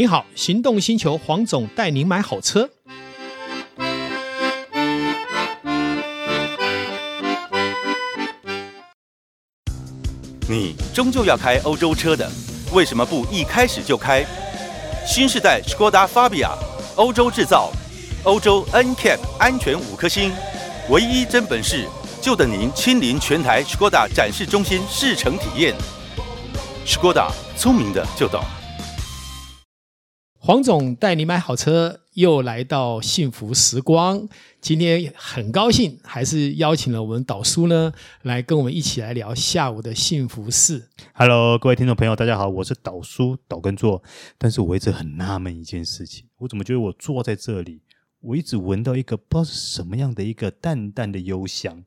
您好，行动星球黄总带您买好车。你终究要开欧洲车的，为什么不一开始就开新世代 Skoda Fabia？欧洲制造，欧洲 NCAP 安全五颗星，唯一真本事，就等您亲临全台 Skoda 展示中心试乘体验。Skoda，聪明的就懂。黄总带你买好车，又来到幸福时光。今天很高兴，还是邀请了我们导叔呢，来跟我们一起来聊下午的幸福事。Hello，各位听众朋友，大家好，我是导叔导根座。但是我一直很纳闷一件事情，我怎么觉得我坐在这里，我一直闻到一个不知道是什么样的一个淡淡的幽香，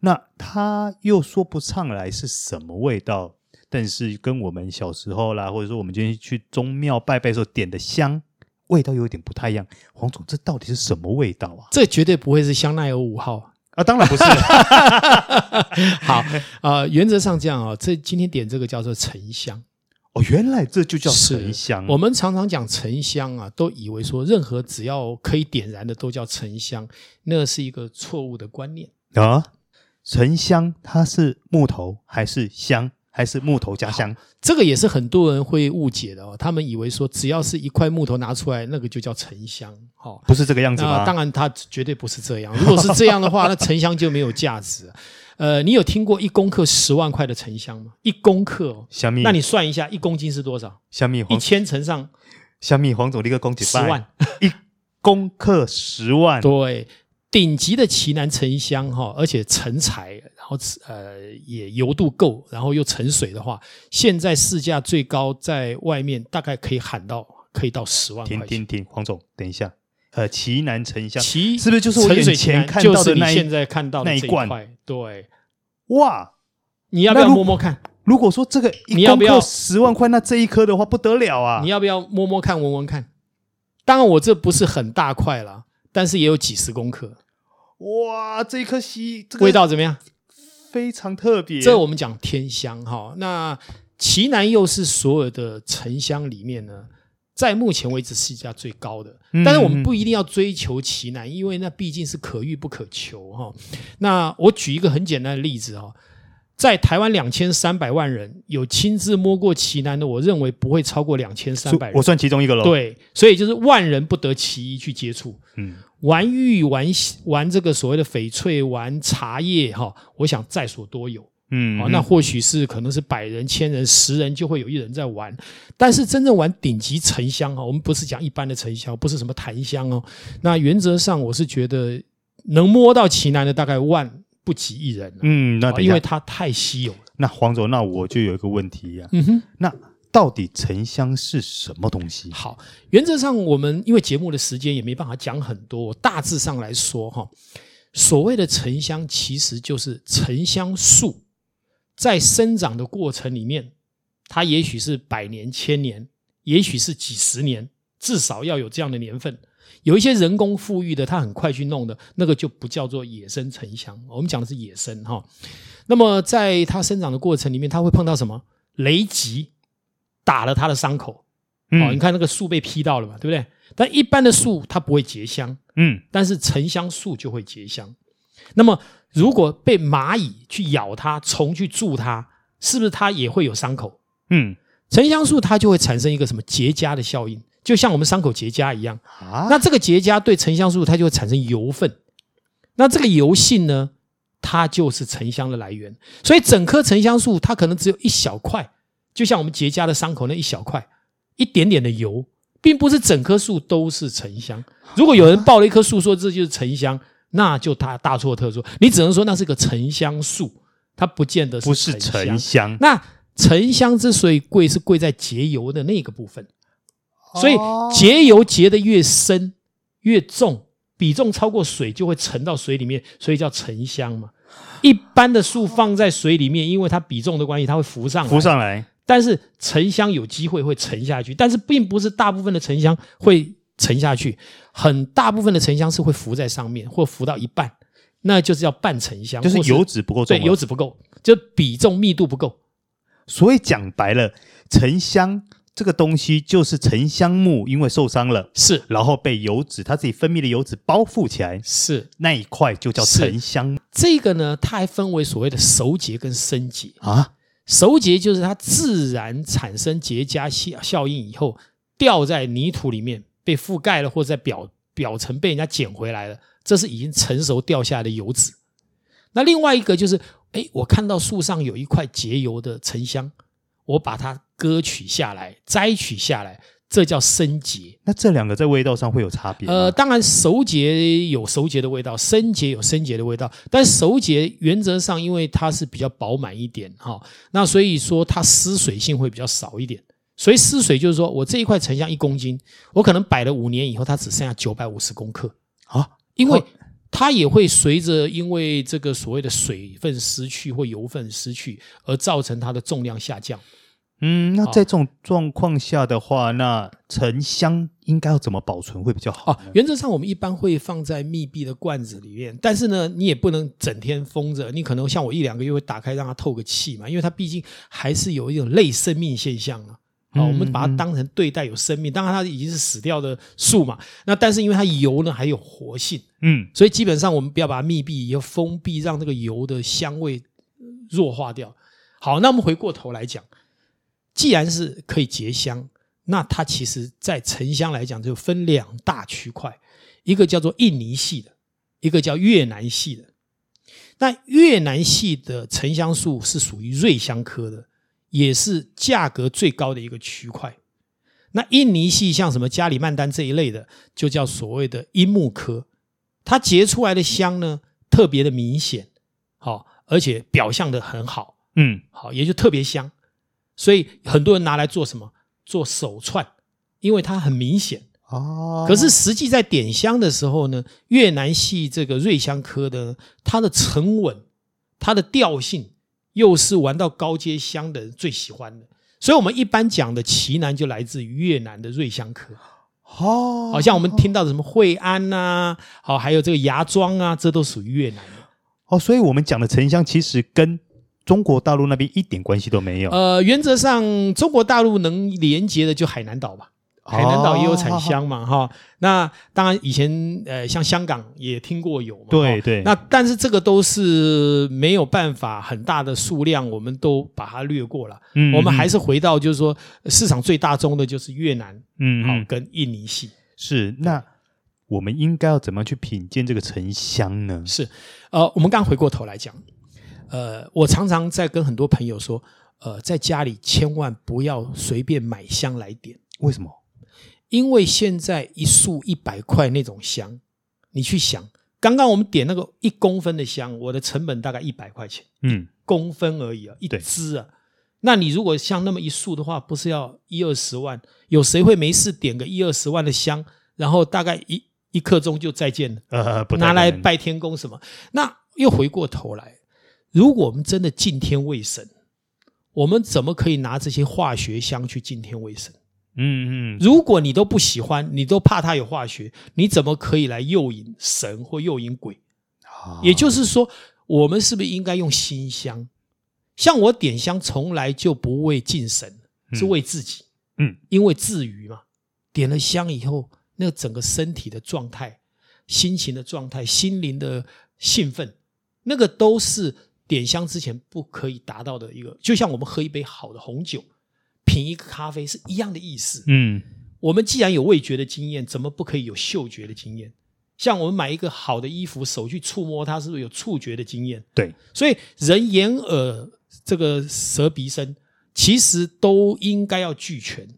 那他又说不上来是什么味道。但是跟我们小时候啦，或者说我们今天去宗庙拜拜的时候点的香，味道有点不太一样。黄总，这到底是什么味道啊？这绝对不会是香奈儿五号啊！当然不是。好啊、呃，原则上这样啊，这今天点这个叫做沉香。哦，原来这就叫沉香。我们常常讲沉香啊，都以为说任何只要可以点燃的都叫沉香，那是一个错误的观念啊。沉香它是木头还是香？还是木头加香，这个也是很多人会误解的哦。他们以为说，只要是一块木头拿出来，那个就叫沉香，哈，不是这个样子吗？当然，它绝对不是这样。如果是这样的话，那沉香就没有价值。呃，你有听过一公克十万块的沉香吗？一公克哦，香蜜，那你算一下，一公斤是多少？香蜜，一千乘上香蜜，黄总一个公斤十万，一公克十万，对。顶级的奇楠沉香哈，而且成材，然后呃也油度够，然后又沉水的话，现在市价最高在外面大概可以喊到可以到十万块钱。停停停，黄总，等一下，呃，奇楠沉香，奇是不是就是我眼前看到的那一现在看到的那一罐？对，哇，你要不要摸摸看？如果说这个一公克十万块，那这一颗的话不得了啊！你要不要摸摸看、闻闻看？当然，我这不是很大块了，但是也有几十公克。哇，这一颗西，这个、味道怎么样？非常特别。这我们讲天香哈，那奇楠又是所有的沉香里面呢，在目前为止市价最高的。但是我们不一定要追求奇楠，因为那毕竟是可遇不可求哈。那我举一个很简单的例子哈，在台湾两千三百万人有亲自摸过奇楠的，我认为不会超过两千三百人。我算其中一个喽。对，所以就是万人不得其一去接触。嗯。玩玉玩玩这个所谓的翡翠玩茶叶哈，我想在所多有，嗯，哦，那或许是可能是百人、千人、十人就会有一人在玩，但是真正玩顶级沉香哈，我们不是讲一般的沉香，不是什么檀香哦，那原则上我是觉得能摸到奇楠的大概万不及一人，嗯，那因为它太稀有了。那黄总，那我就有一个问题呀，嗯哼，那。到底沉香是什么东西？好，原则上我们因为节目的时间也没办法讲很多，大致上来说哈，所谓的沉香其实就是沉香树在生长的过程里面，它也许是百年、千年，也许是几十年，至少要有这样的年份。有一些人工富裕的，它很快去弄的，那个就不叫做野生沉香。我们讲的是野生哈。那么在它生长的过程里面，它会碰到什么雷击？打了它的伤口，哦，你看那个树被劈到了嘛，对不对？但一般的树它不会结香，嗯，但是沉香树就会结香。那么如果被蚂蚁去咬它，虫去蛀它，是不是它也会有伤口？嗯，沉香树它就会产生一个什么结痂的效应，就像我们伤口结痂一样啊。那这个结痂对沉香树它就会产生油分，那这个油性呢，它就是沉香的来源。所以整棵沉香树它可能只有一小块。就像我们结痂的伤口那一小块，一点点的油，并不是整棵树都是沉香。如果有人抱了一棵树说这就是沉香，那就大大错特错。你只能说那是个沉香树，它不见得是。不是沉香。那沉香之所以贵，是贵在结油的那个部分。所以结油结得越深越重，比重超过水就会沉到水里面，所以叫沉香嘛。一般的树放在水里面，因为它比重的关系，它会浮上来。浮上来。但是沉香有机会会沉下去，但是并不是大部分的沉香会沉下去，很大部分的沉香是会浮在上面，或浮到一半，那就是叫半沉香，就是油脂不够重，对，油脂不够，就比重密度不够。所以讲白了，沉香这个东西就是沉香木，因为受伤了，是，然后被油脂它自己分泌的油脂包覆起来，是那一块就叫沉香。这个呢，它还分为所谓的熟结跟生结啊。熟结就是它自然产生结痂效效应以后，掉在泥土里面被覆盖了，或者在表表层被人家捡回来了，这是已经成熟掉下来的油脂。那另外一个就是，哎，我看到树上有一块结油的沉香，我把它割取下来，摘取下来，这叫生结。那这两个在味道上会有差别吗？呃，当然熟结有熟结的味道，生结有生结的味道。但熟结原则上，因为它是比较饱满一点哈，那所以说它失水性会比较少一点。所以失水就是说我这一块沉香一公斤，我可能摆了五年以后，它只剩下九百五十公克啊，因为。它也会随着因为这个所谓的水分失去或油分失去而造成它的重量下降。嗯，那在这种状况下的话，那沉香应该要怎么保存会比较好？原则上我们一般会放在密闭的罐子里面，但是呢，你也不能整天封着，你可能像我一两个月会打开让它透个气嘛，因为它毕竟还是有一种类生命现象啊。好，我们把它当成对待有生命，当然它已经是死掉的树嘛。那但是因为它油呢还有活性，嗯，所以基本上我们不要把它密闭，要封闭，让这个油的香味弱化掉。好，那我们回过头来讲，既然是可以结香，那它其实在沉香来讲就分两大区块，一个叫做印尼系的，一个叫越南系的。那越南系的沉香树是属于瑞香科的。也是价格最高的一个区块。那印尼系像什么加里曼丹这一类的，就叫所谓的樱木科，它结出来的香呢，特别的明显，好，而且表象的很好，嗯，好，也就特别香。所以很多人拿来做什么？做手串，因为它很明显哦。可是实际在点香的时候呢，越南系这个瑞香科的，它的沉稳，它的调性。又是玩到高阶香的人最喜欢的，所以我们一般讲的奇楠就来自于越南的瑞香科。哦，好像我们听到的什么惠安呐、啊，好，还有这个芽庄啊，这都属于越南的。哦，所以我们讲的沉香其实跟中国大陆那边一点关系都没有。呃，原则上中国大陆能连接的就海南岛吧。海南岛也有产香嘛，哈、哦，那当然以前呃，像香港也听过有嘛，对对。那但是这个都是没有办法很大的数量，我们都把它略过了。嗯，我们还是回到就是说市场最大宗的就是越南，嗯，好，跟印尼系。是，那我们应该要怎么去品鉴这个沉香呢？是，呃，我们刚回过头来讲，呃，我常常在跟很多朋友说，呃，在家里千万不要随便买香来点，为什么？因为现在一束一百块那种香，你去想，刚刚我们点那个一公分的香，我的成本大概一百块钱，嗯，公分而已啊，一支啊。那你如果像那么一束的话，不是要一二十万？有谁会没事点个一二十万的香，然后大概一一刻钟就再见了？呃，不拿来拜天公什么？那又回过头来，如果我们真的敬天畏神，我们怎么可以拿这些化学香去敬天畏神？嗯嗯，如果你都不喜欢，你都怕它有化学，你怎么可以来诱引神或诱引鬼？啊，也就是说，我们是不是应该用心香？像我点香从来就不为敬神，是为自己。嗯，因为自娱嘛。点了香以后，那个整个身体的状态、心情的状态、心灵的兴奋，那个都是点香之前不可以达到的一个。就像我们喝一杯好的红酒。品一个咖啡是一样的意思。嗯，我们既然有味觉的经验，怎么不可以有嗅觉的经验？像我们买一个好的衣服，手去触摸它，是不是有触觉的经验？对，所以人眼耳这个舌鼻身，其实都应该要俱全。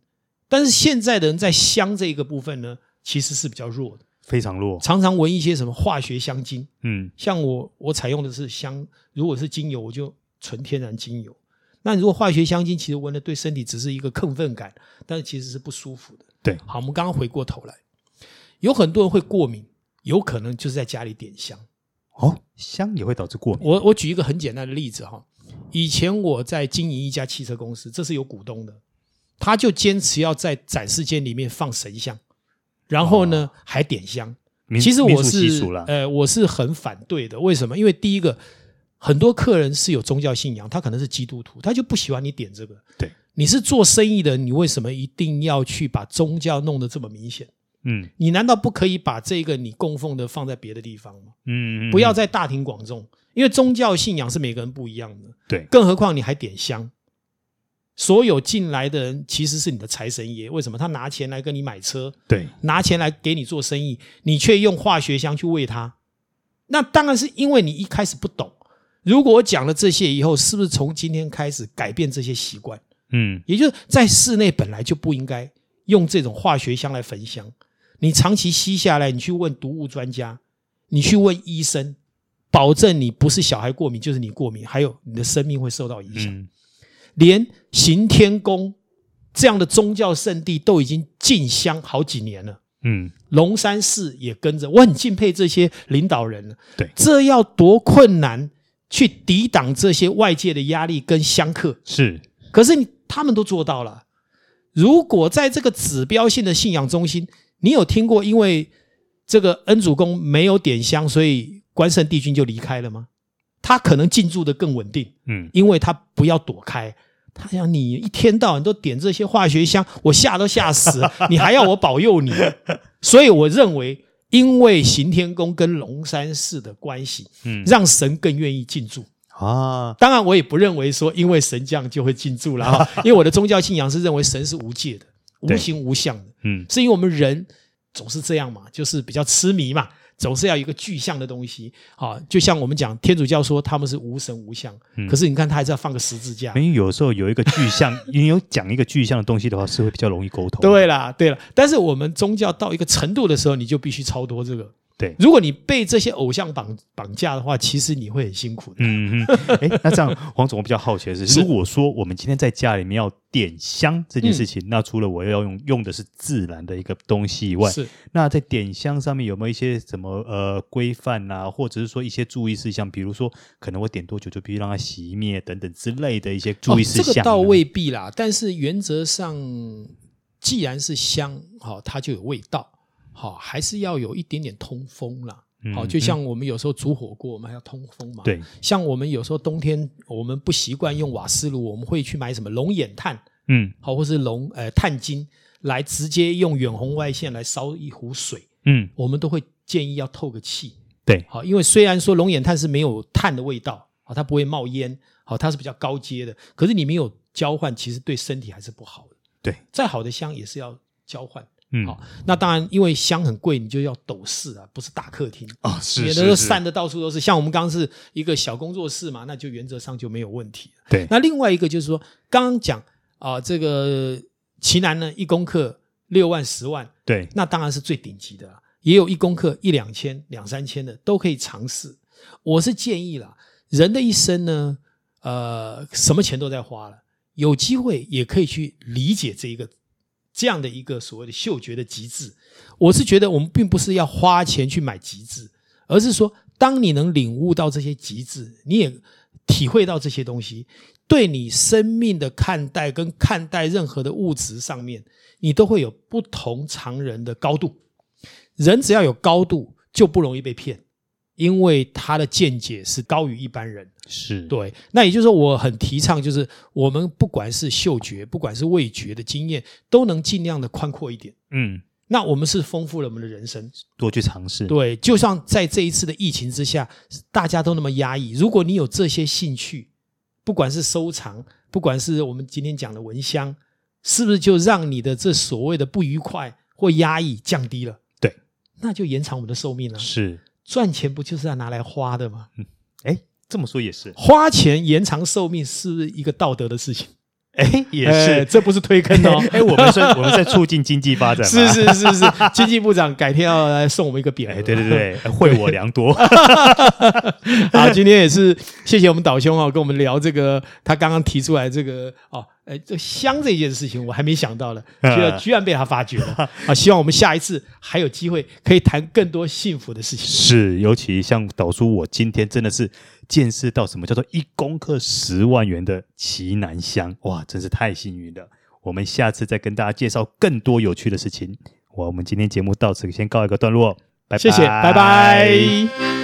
但是现在的人在香这一个部分呢，其实是比较弱的，非常弱。常常闻一些什么化学香精。嗯，像我我采用的是香，如果是精油，我就纯天然精油。那如果化学香精，其实闻了对身体只是一个亢奋感，但是其实是不舒服的。对，好，我们刚刚回过头来，有很多人会过敏，有可能就是在家里点香。哦，香也会导致过敏。我我举一个很简单的例子哈，以前我在经营一家汽车公司，这是有股东的，他就坚持要在展示间里面放神像，然后呢、哦、还点香。其实我是呃我是很反对的，为什么？因为第一个。很多客人是有宗教信仰，他可能是基督徒，他就不喜欢你点这个。对，你是做生意的，你为什么一定要去把宗教弄得这么明显？嗯，你难道不可以把这个你供奉的放在别的地方吗？嗯，不要在大庭广众，因为宗教信仰是每个人不一样的。对，更何况你还点香，所有进来的人其实是你的财神爷。为什么他拿钱来跟你买车？对，拿钱来给你做生意，你却用化学香去喂他？那当然是因为你一开始不懂。如果我讲了这些以后，是不是从今天开始改变这些习惯？嗯，也就是在室内本来就不应该用这种化学香来焚香。你长期吸下来，你去问毒物专家，你去问医生，保证你不是小孩过敏，就是你过敏，还有你的生命会受到影响。嗯、连行天宫这样的宗教圣地都已经进香好几年了。嗯，龙山寺也跟着，我很敬佩这些领导人了。对，这要多困难去抵挡这些外界的压力跟香客。是，可是你他们都做到了。如果在这个指标性的信仰中心，你有听过因为这个恩主公没有点香，所以关圣帝君就离开了吗？他可能进驻的更稳定，嗯，因为他不要躲开。他想你一天到晚都点这些化学香，我吓都吓死了，你还要我保佑你？所以我认为，因为行天宫跟龙山寺的关系，嗯，让神更愿意进驻啊。当然，我也不认为说因为神降就会进驻了啊，因为我的宗教信仰是认为神是无界的。无形无相的，嗯，是因为我们人总是这样嘛，就是比较痴迷嘛，总是要有一个具象的东西啊。就像我们讲天主教说他们是无神无相，嗯、可是你看他还是要放个十字架。因为有时候有一个具象，你有讲一个具象的东西的话，是会比较容易沟通。对啦，对啦。但是我们宗教到一个程度的时候，你就必须超脱这个。对，如果你被这些偶像绑绑架的话，其实你会很辛苦的。嗯嗯，哎，那这样黄总我比较好奇的是，是如果说我们今天在家里面要点香这件事情，嗯、那除了我要用用的是自然的一个东西以外，是那在点香上面有没有一些什么呃规范啊，或者是说一些注意事项？比如说，可能我点多久就必须让它熄灭等等之类的一些注意事项、哦。这个倒未必啦，但是原则上，既然是香，好、哦，它就有味道。好，还是要有一点点通风啦。好，就像我们有时候煮火锅，我们还要通风嘛。对，像我们有时候冬天我们不习惯用瓦斯炉，我们会去买什么龙眼炭，嗯，好，或是龙呃炭精来直接用远红外线来烧一壶水，嗯，我们都会建议要透个气。对，好，因为虽然说龙眼炭是没有炭的味道，好，它不会冒烟，好，它是比较高阶的，可是你没有交换，其实对身体还是不好的。对，再好的香也是要交换。嗯，好，那当然，因为香很贵，你就要斗室啊，不是大客厅啊，是，免得都散的到处都是。像我们刚刚是一个小工作室嘛，那就原则上就没有问题。对，那另外一个就是说，刚刚讲啊，这个奇楠呢，一公克六万、十万，对，那当然是最顶级的了，也有一公克一两千、两三千的，都可以尝试。我是建议啦，人的一生呢，呃，什么钱都在花了，有机会也可以去理解这一个。这样的一个所谓的嗅觉的极致，我是觉得我们并不是要花钱去买极致，而是说，当你能领悟到这些极致，你也体会到这些东西，对你生命的看待跟看待任何的物质上面，你都会有不同常人的高度。人只要有高度，就不容易被骗。因为他的见解是高于一般人，是对。那也就是说，我很提倡，就是我们不管是嗅觉，不管是味觉的经验，都能尽量的宽阔一点。嗯，那我们是丰富了我们的人生，多去尝试。对，就像在这一次的疫情之下，大家都那么压抑。如果你有这些兴趣，不管是收藏，不管是我们今天讲的闻香，是不是就让你的这所谓的不愉快或压抑降低了？对，那就延长我们的寿命了。是。赚钱不就是要拿来花的吗？嗯，哎，这么说也是，花钱延长寿命是不是一个道德的事情？哎，也是，这不是推坑哦。哎，我们是我们在促进经济发展，是是是是，经济部长改天要来送我们一个匾。哎，对对对，惠我良多。好，今天也是谢谢我们导兄啊，跟我们聊这个他刚刚提出来这个哦。哎，这香这件事情我还没想到呢，居然居然被他发觉了 啊！希望我们下一次还有机会可以谈更多幸福的事情。是，尤其像导叔，我今天真的是见识到什么叫做一公克十万元的奇楠香，哇，真是太幸运了！我们下次再跟大家介绍更多有趣的事情。我们今天节目到此先告一个段落，拜拜，谢谢，拜拜。